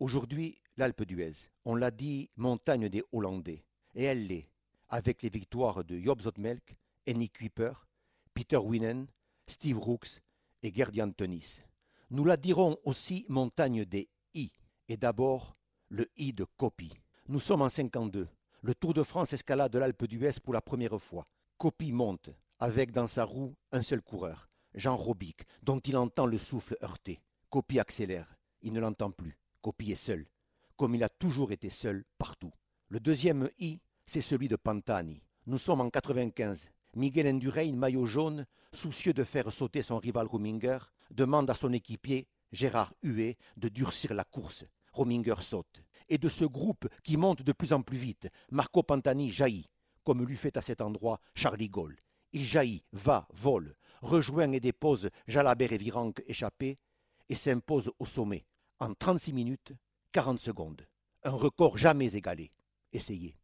Aujourd'hui, l'Alpe d'Huez, on l'a dit, montagne des Hollandais. Et elle l'est, avec les victoires de Job Zotmelk, Henny Kuiper, Peter Winen, Steve Rooks et Gerdy Antonis. Nous la dirons aussi montagne des I, et d'abord le I de Copy. Nous sommes en 52. Le Tour de France escalade de l'Alpe d'Huez pour la première fois. Copy monte, avec dans sa roue un seul coureur, Jean Robic, dont il entend le souffle heurter. Copy accélère, il ne l'entend plus. Copy est seul, comme il a toujours été seul partout. Le deuxième I, c'est celui de Pantani. Nous sommes en 95. Miguel Indurain, maillot jaune, soucieux de faire sauter son rival Rominger, demande à son équipier, Gérard Huet, de durcir la course. Rominger saute. Et de ce groupe qui monte de plus en plus vite, Marco Pantani jaillit, comme lui fait à cet endroit Charlie Gaulle. Il jaillit, va, vole, rejoint et dépose Jalabert et Virenque échappés, et s'impose au sommet, en 36 minutes, 40 secondes. Un record jamais égalé. Essayez.